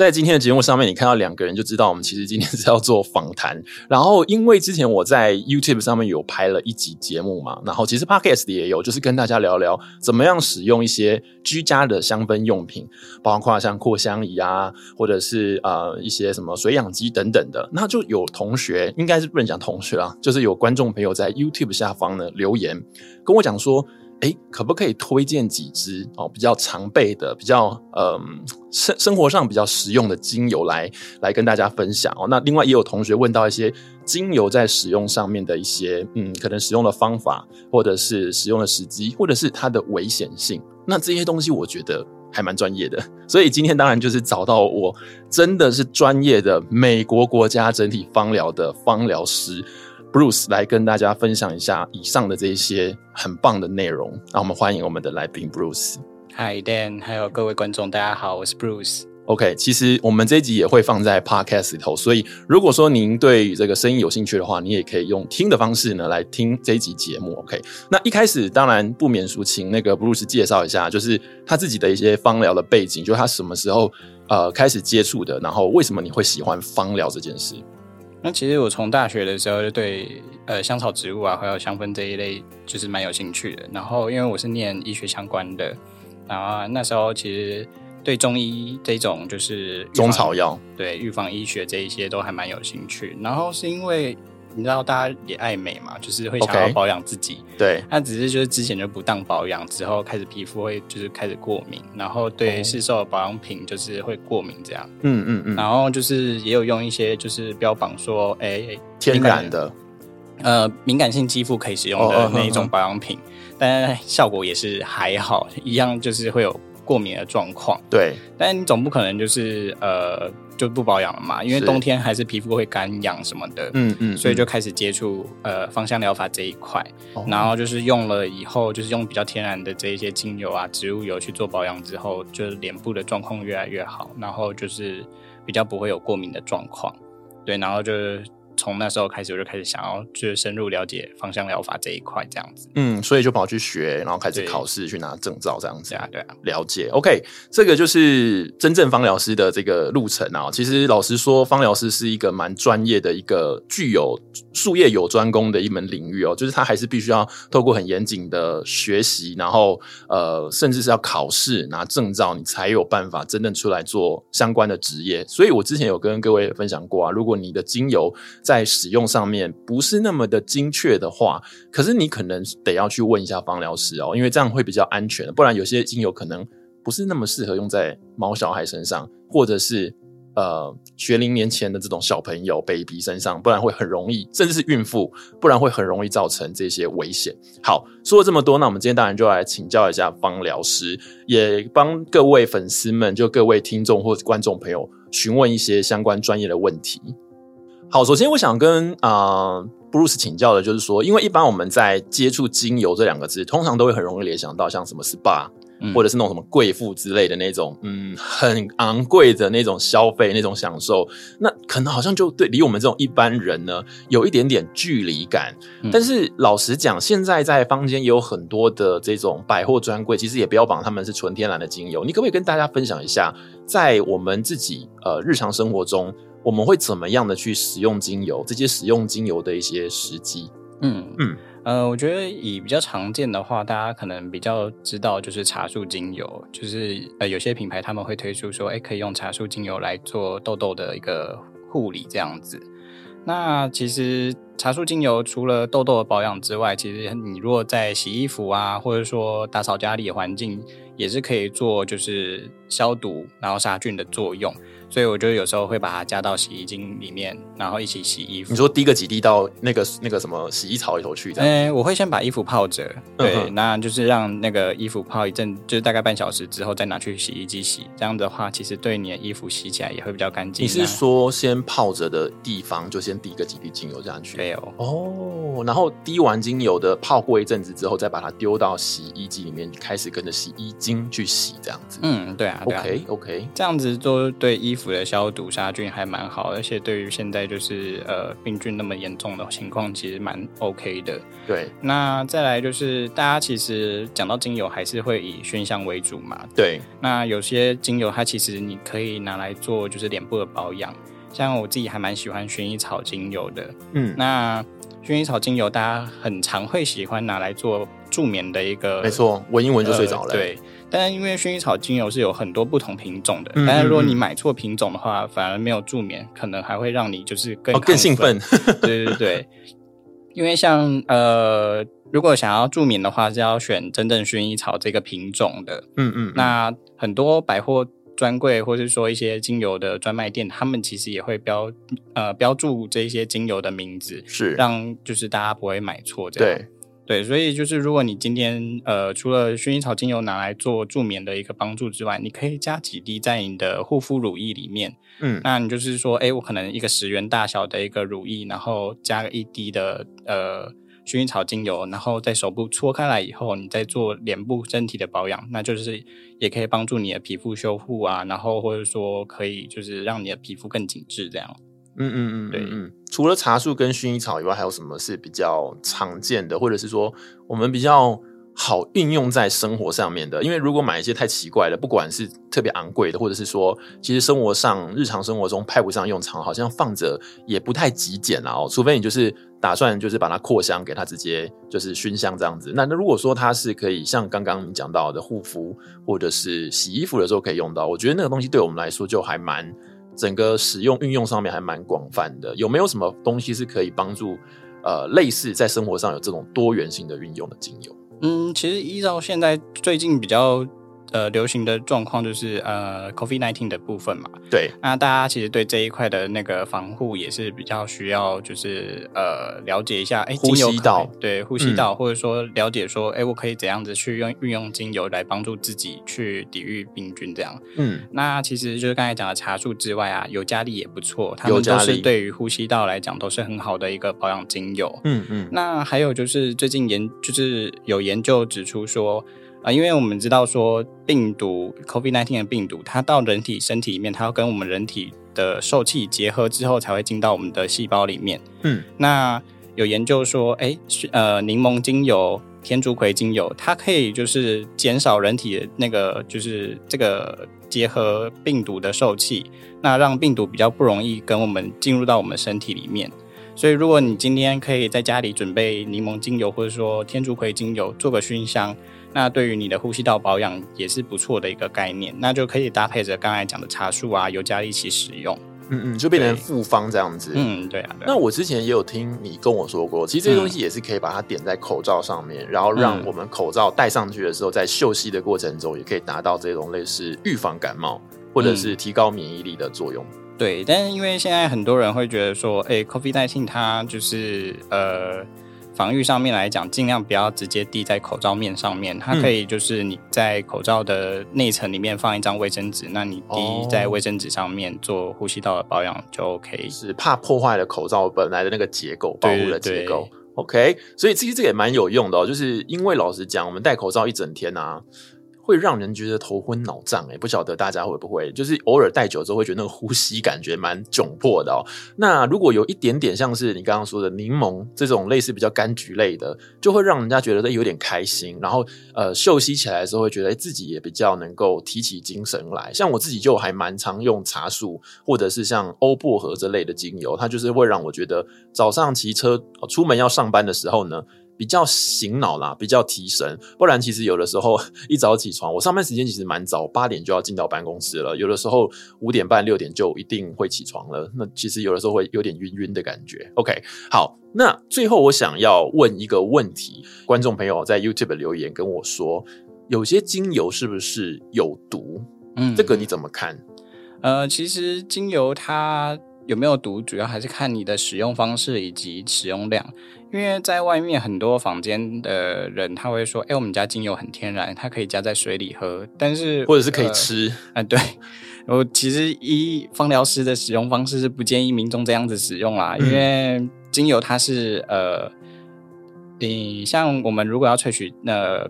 在今天的节目上面，你看到两个人就知道我们其实今天是要做访谈。然后，因为之前我在 YouTube 上面有拍了一集节目嘛，然后其实 Podcast 也有，就是跟大家聊聊怎么样使用一些居家的香氛用品，包括像扩香仪啊，或者是呃一些什么水氧机等等的。那就有同学，应该是不能讲同学啊，就是有观众朋友在 YouTube 下方呢留言跟我讲说。哎，可不可以推荐几支哦比较常备的、比较嗯生生活上比较实用的精油来来跟大家分享哦？那另外也有同学问到一些精油在使用上面的一些嗯可能使用的方法，或者是使用的时机，或者是它的危险性。那这些东西我觉得还蛮专业的，所以今天当然就是找到我真的是专业的美国国家整体芳疗的芳疗师。Bruce 来跟大家分享一下以上的这一些很棒的内容。那我们欢迎我们的来宾 Bruce。Hi Dan，还有各位观众，大家好，我是 Bruce。OK，其实我们这一集也会放在 Podcast 里头，所以如果说您对这个声音有兴趣的话，你也可以用听的方式呢来听这一集节目。OK，那一开始当然不免俗，请那个 Bruce 介绍一下，就是他自己的一些芳疗的背景，就是他什么时候呃开始接触的，然后为什么你会喜欢芳疗这件事。那其实我从大学的时候就对呃香草植物啊，还有香氛这一类就是蛮有兴趣的。然后因为我是念医学相关的，然后那时候其实对中医这种就是中草药，对预防医学这一些都还蛮有兴趣。然后是因为。你知道大家也爱美嘛，就是会想要保养自己。Okay, 对，那只是就是之前就不当保养，之后开始皮肤会就是开始过敏，然后对市售的保养品就是会过敏这样。嗯嗯嗯。然后就是也有用一些就是标榜说，哎、欸，天然的，呃，敏感性肌肤可以使用的那一种保养品，哦、但效果也是还好，一样就是会有过敏的状况。对，但你总不可能就是呃。就不保养了嘛，因为冬天还是皮肤会干痒什么的，嗯嗯，所以就开始接触呃芳香疗法这一块，哦，然后就是用了以后，就是用比较天然的这一些精油啊、植物油去做保养之后，就是脸部的状况越来越好，然后就是比较不会有过敏的状况，对，然后就是。从那时候开始，我就开始想要去深入了解芳香疗法这一块，这样子。嗯，所以就跑去学，然后开始考试，去拿证照，这样子。对啊，对啊，了解。OK，这个就是真正芳疗师的这个路程啊。其实老实说，芳疗师是一个蛮专业的一个具有术业有专攻的一门领域哦。就是他还是必须要透过很严谨的学习，然后呃，甚至是要考试拿证照，你才有办法真正出来做相关的职业。所以我之前有跟各位分享过啊，如果你的精油在在使用上面不是那么的精确的话，可是你可能得要去问一下芳疗师哦，因为这样会比较安全。不然有些精油可能不是那么适合用在毛小孩身上，或者是呃学龄年前的这种小朋友 baby 身上，不然会很容易，甚至是孕妇，不然会很容易造成这些危险。好，说了这么多，那我们今天当然就来请教一下芳疗师，也帮各位粉丝们，就各位听众或者观众朋友询问一些相关专业的问题。好，首先我想跟啊、呃、Bruce 请教的就是说，因为一般我们在接触精油这两个字，通常都会很容易联想到像什么 SPA、嗯、或者是那种什么贵妇之类的那种，嗯，很昂贵的那种消费、那种享受，那可能好像就对离我们这种一般人呢有一点点距离感。嗯、但是老实讲，现在在坊间也有很多的这种百货专柜，其实也标榜他们是纯天然的精油。你可不可以跟大家分享一下，在我们自己呃日常生活中，我们会怎么样的去使用精油？这些使用精油的一些时机？嗯嗯呃，我觉得以比较常见的话，大家可能比较知道就是茶树精油，就是呃有些品牌他们会推出说，哎，可以用茶树精油来做痘痘的一个护理这样子。那其实茶树精油除了痘痘的保养之外，其实你如果在洗衣服啊，或者说打扫家里的环境，也是可以做就是消毒然后杀菌的作用。所以我就有时候会把它加到洗衣精里面，然后一起洗衣服。你说滴个几滴到那个那个什么洗衣槽里头去？这样？欸，我会先把衣服泡着，对，嗯，那就是让那个衣服泡一阵，就是大概半小时之后再拿去洗衣机洗。这样的话，其实对你的衣服洗起来也会比较干净。你是说先泡着的地方就先滴个几滴精油这样去？对哦。哦哦，然后滴完精油的泡过一阵子之后，再把它丢到洗衣机里面，开始跟着洗衣精去洗，这样子。嗯，对啊，对啊，OK OK，这样子做对衣服的消毒杀菌还蛮好，而且对于现在就是呃病菌那么严重的情况，其实蛮 OK 的。对，那再来就是大家其实讲到精油，还是会以熏香为主嘛。对，那有些精油它其实你可以拿来做就是脸部的保养。像我自己还蛮喜欢薰衣草精油的，嗯，那薰衣草精油大家很常会喜欢拿来做助眠的一个，没错，闻一闻就睡着了。呃，对，但是因为薰衣草精油是有很多不同品种的，嗯嗯嗯，但是如果你买错品种的话，反而没有助眠，可能还会让你就是更、哦、更兴奋。对对对，因为像呃，如果想要助眠的话，是要选真正薰衣草这个品种的。嗯，嗯嗯，那很多百货。专柜或是说一些精油的专卖店，他们其实也会标呃标注这些精油的名字，是让就是大家不会买错这样。对对，所以就是如果你今天呃除了薰衣草精油拿来做助眠的一个帮助之外，你可以加几滴在你的护肤乳液里面。嗯，那你就是说，哎，我可能一个十元大小的一个乳液，然后加个一滴的呃。薰衣草精油，然后在手部搓开来以后，你再做脸部身体的保养，那就是也可以帮助你的皮肤修复啊，然后或者说可以就是让你的皮肤更紧致这样。嗯嗯嗯，对嗯。除了茶树跟薰衣草以外，还有什么是比较常见的，或者是说我们比较好运用在生活上面的，因为如果买一些太奇怪的，不管是特别昂贵的，或者是说其实生活上日常生活中派不上用场，好像放着也不太极简啊。哦，除非你就是打算就是把它扩香，给它直接就是熏香这样子。那那如果说它是可以像刚刚你讲到的护肤或者是洗衣服的时候可以用到，我觉得那个东西对我们来说就还蛮整个使用运用上面还蛮广泛的。有没有什么东西是可以帮助呃类似在生活上有这种多元性的运用的精油？嗯，其实依照现在最近比较呃流行的状况，就是呃 COVID-19 的部分嘛。对，那大家其实对这一块的那个防护也是比较需要，就是呃了解一下，哎，呼吸道，对，呼吸道，嗯、或者说了解说，哎，我可以怎样子去用运用精油来帮助自己去抵御病菌这样。嗯，那其实就是刚才讲的茶树之外啊，尤加利也不错，它们都是对于呼吸道来讲都是很好的一个保养精油。嗯嗯，那还有就是最近研就是有研。究指出说，啊、呃，因为我们知道说病毒 COVID-19 的病毒，它到人体身体里面，它要跟我们人体的受气结合之后，才会进到我们的细胞里面。嗯，那有研究说，哎，呃，柠檬精油、天竺葵精油，它可以就是减少人体的那个就是这个结合病毒的受气，那让病毒比较不容易跟我们进入到我们身体里面。所以，如果你今天可以在家里准备柠檬精油，或者说天竺葵精油做个熏香，那对于你的呼吸道保养也是不错的一个概念。那就可以搭配着刚才讲的茶树啊、尤加利一起使用。嗯嗯，就变成复方这样子。嗯，对啊。那我之前也有听你跟我说过，其实这些东西也是可以把它点在口罩上面，嗯、然后让我们口罩戴上去的时候，在嗅吸的过程中，也可以达到这种类似预防感冒或者是提高免疫力的作用。对，但是因为现在很多人会觉得说，哎，COVID-19 它就是呃，防御上面来讲，尽量不要直接滴在口罩面上面，它可以就是你在口罩的内层里面放一张卫生纸，那你滴在卫生纸上面做呼吸道的保养就 OK。是怕破坏了口罩本来的那个结构，保护的结构。OK，所以其实这个也蛮有用的哦，就是因为老实讲，我们戴口罩一整天啊。会让人觉得头昏脑胀，哎，不晓得大家会不会，就是偶尔戴久之后会觉得那个呼吸感觉蛮窘迫的哦。那如果有一点点像是你刚刚说的柠檬这种类似比较柑橘类的，就会让人家觉得有点开心，然后呃嗅吸起来的时候会觉得自己也比较能够提起精神来。像我自己就还蛮常用茶树或者是像欧薄荷这类的精油，它就是会让我觉得早上骑车出门要上班的时候呢。比较醒脑啦，比较提神。不然其实有的时候一早起床，我上班时间其实蛮早，八点就要进到办公室了。有的时候五点半、六点就一定会起床了。那其实有的时候会有点晕晕的感觉。OK，好，那最后我想要问一个问题，观众朋友在 YouTube 留言跟我说，有些精油是不是有毒？嗯，这个你怎么看？呃，其实精油它有没有毒，主要还是看你的使用方式以及使用量。因为在外面很多房间的人，他会说：“哎，我们家精油很天然，它可以加在水里喝。”但是或者是可以吃。啊、呃呃，对，我其实一芳疗师的使用方式是不建议民众这样子使用啦，嗯、因为精油它是呃你像我们如果要萃取那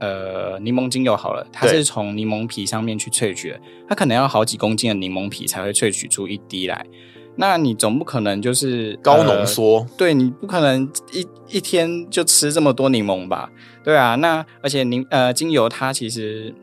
呃柠檬精油好了，它是从柠檬皮上面去萃取的，它可能要好几公斤的柠檬皮才会萃取出一滴来。那你总不可能就是高浓缩，呃，对，你不可能一一天就吃这么多柠檬吧？对啊，那而且柠呃精油它其实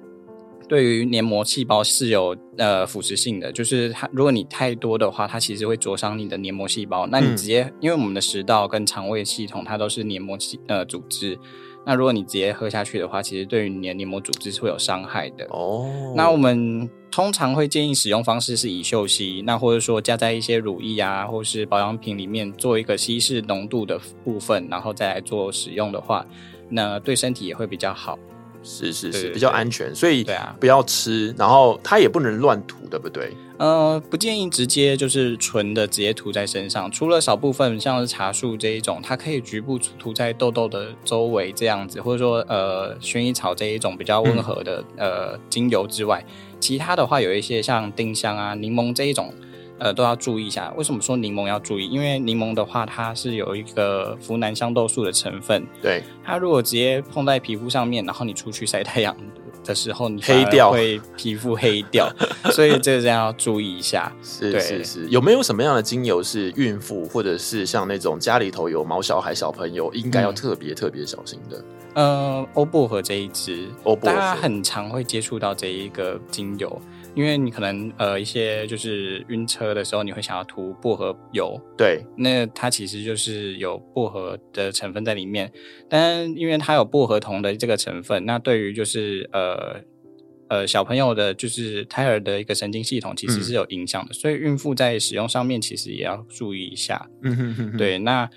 对于黏膜细胞是有呃腐蚀性的，就是它如果你太多的话，它其实会灼伤你的黏膜细胞。那你直接，嗯、因为我们的食道跟肠胃系统它都是黏膜细呃组织。那如果你直接喝下去的话，其实对于你的黏膜组织是会有伤害的哦。那我们通常会建议使用方式是乙醯烯，那或者说加在一些乳液啊，或是保养品里面做一个稀释浓度的部分，然后再来做使用的话，那对身体也会比较好。是是是，比较安全，所以对啊，不要吃，然后它也不能乱涂，对不对？呃，不建议直接就是纯的直接涂在身上，除了少部分像是茶树这一种，它可以局部涂在痘痘的周围这样子，或者说呃薰衣草这一种比较温和的、嗯、呃精油之外，其他的话有一些像丁香啊、柠檬这一种。呃，都要注意一下。为什么说柠檬要注意？因为柠檬的话，它是有一个呋喃香豆素的成分。对，它如果直接碰在皮肤上面，然后你出去晒太阳的时候，你黑掉会皮肤黑掉，所以这个要注意一下。是是是，有没有什么样的精油是孕妇或者是像那种家里头有毛小孩小朋友应该要特别特别小心的？嗯、呃，欧薄荷这一支，欧薄荷大家很常会接触到这一个精油。因为你可能呃一些就是晕车的时候，你会想要涂薄荷油，对，那它其实就是有薄荷的成分在里面，但因为它有薄荷酮的这个成分，那对于就是呃呃小朋友的，就是胎儿的一个神经系统其实是有影响的，嗯、所以孕妇在使用上面其实也要注意一下。嗯哼哼哼，对，那。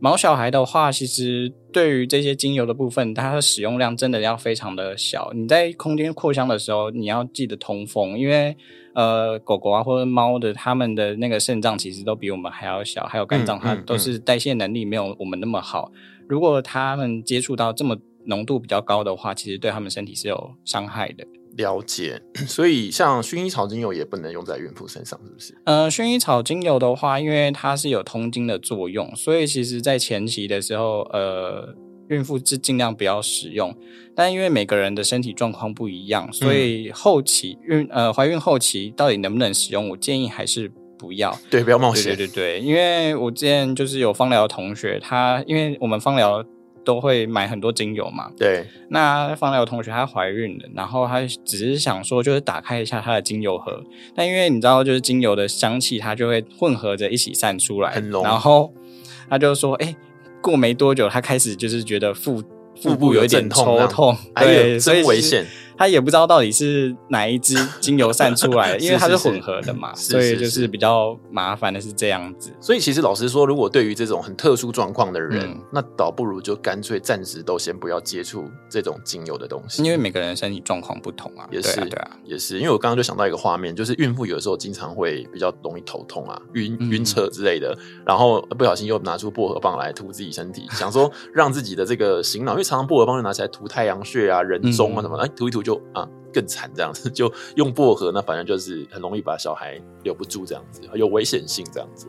毛小孩的话，其实对于这些精油的部分，它的使用量真的要非常的小。你在空间扩香的时候，你要记得通风，因为呃，狗狗啊或者猫的，它们的那个肾脏其实都比我们还要小，还有肝脏，它都是代谢能力没有我们那么好。如果它们接触到这么浓度比较高的话，其实对它们身体是有伤害的。了解，所以像薰衣草精油也不能用在孕妇身上，是不是？呃，薰衣草精油的话，因为它是有通经的作用，所以其实在前期的时候，呃，孕妇是尽量不要使用。但因为每个人的身体状况不一样，所以后期孕呃怀孕后期到底能不能使用，我建议还是不要。对，不要冒险。对对对，因为我之前就是有芳疗同学，他因为我们芳疗。都会买很多精油嘛？对。那方疗同学她怀孕了，然后她只是想说，就是打开一下她的精油盒，但因为你知道，就是精油的香气，它就会混合着一起散出来，很浓。然后她就说：“哎、欸，过没多久，她开始就是觉得腹腹部有一点抽痛，对，所以危险。”他也不知道到底是哪一支精油散出来的，因为它是混合的嘛，所以就是比较麻烦的是这样子。所以其实老实说，如果对于这种很特殊状况的人，嗯，那倒不如就干脆暂时都先不要接触这种精油的东西，因为每个人身体状况不同啊。也是，对啊，也是。因为我刚刚就想到一个画面，就是孕妇有的时候经常会比较容易头痛啊、晕晕车之类的，然后不小心又拿出薄荷棒来涂自己身体，想说让自己的这个醒脑，因为常常薄荷棒就拿起来涂太阳穴啊、人中啊什么，哎，涂一涂就啊。更惨这样子，就用薄荷，那反正就是很容易把小孩留不住这样子，有危险性这样子。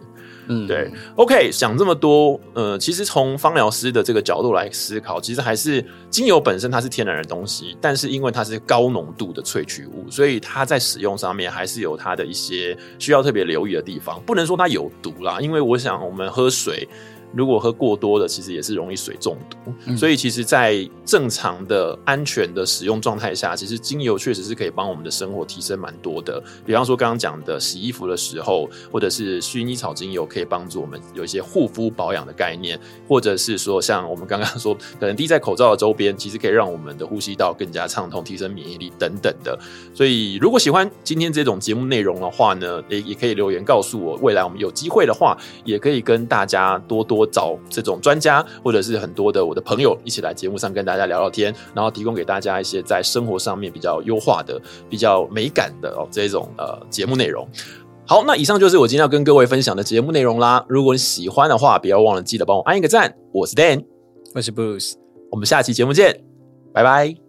嗯，对。OK，想这么多，呃，其实从芳疗师的这个角度来思考，其实还是精油本身它是天然的东西，但是因为它是高浓度的萃取物，所以它在使用上面还是有它的一些需要特别留意的地方。不能说它有毒啦，因为我想我们喝水。如果喝过多的，其实也是容易水中毒。嗯。所以，其实，在正常的、安全的使用状态下，其实精油确实是可以帮我们的生活提升蛮多的。比方说，刚刚讲的洗衣服的时候，或者是薰衣草精油可以帮助我们有一些护肤保养的概念，或者是说，像我们刚刚说，可能滴在口罩的周边，其实可以让我们的呼吸道更加畅通，提升免疫力等等的。所以，如果喜欢今天这种节目内容的话呢，也也可以留言告诉我，未来我们有机会的话，也可以跟大家多多。我找这种专家，或者是很多的我的朋友一起来节目上跟大家聊聊天，然后提供给大家一些在生活上面比较优化的、比较美感的哦这种呃节目内容。好，那以上就是我今天要跟各位分享的节目内容啦。如果你喜欢的话，不要忘了记得帮我按一个赞。我是 Dan，我是 Bruce，我们下期节目见，拜拜。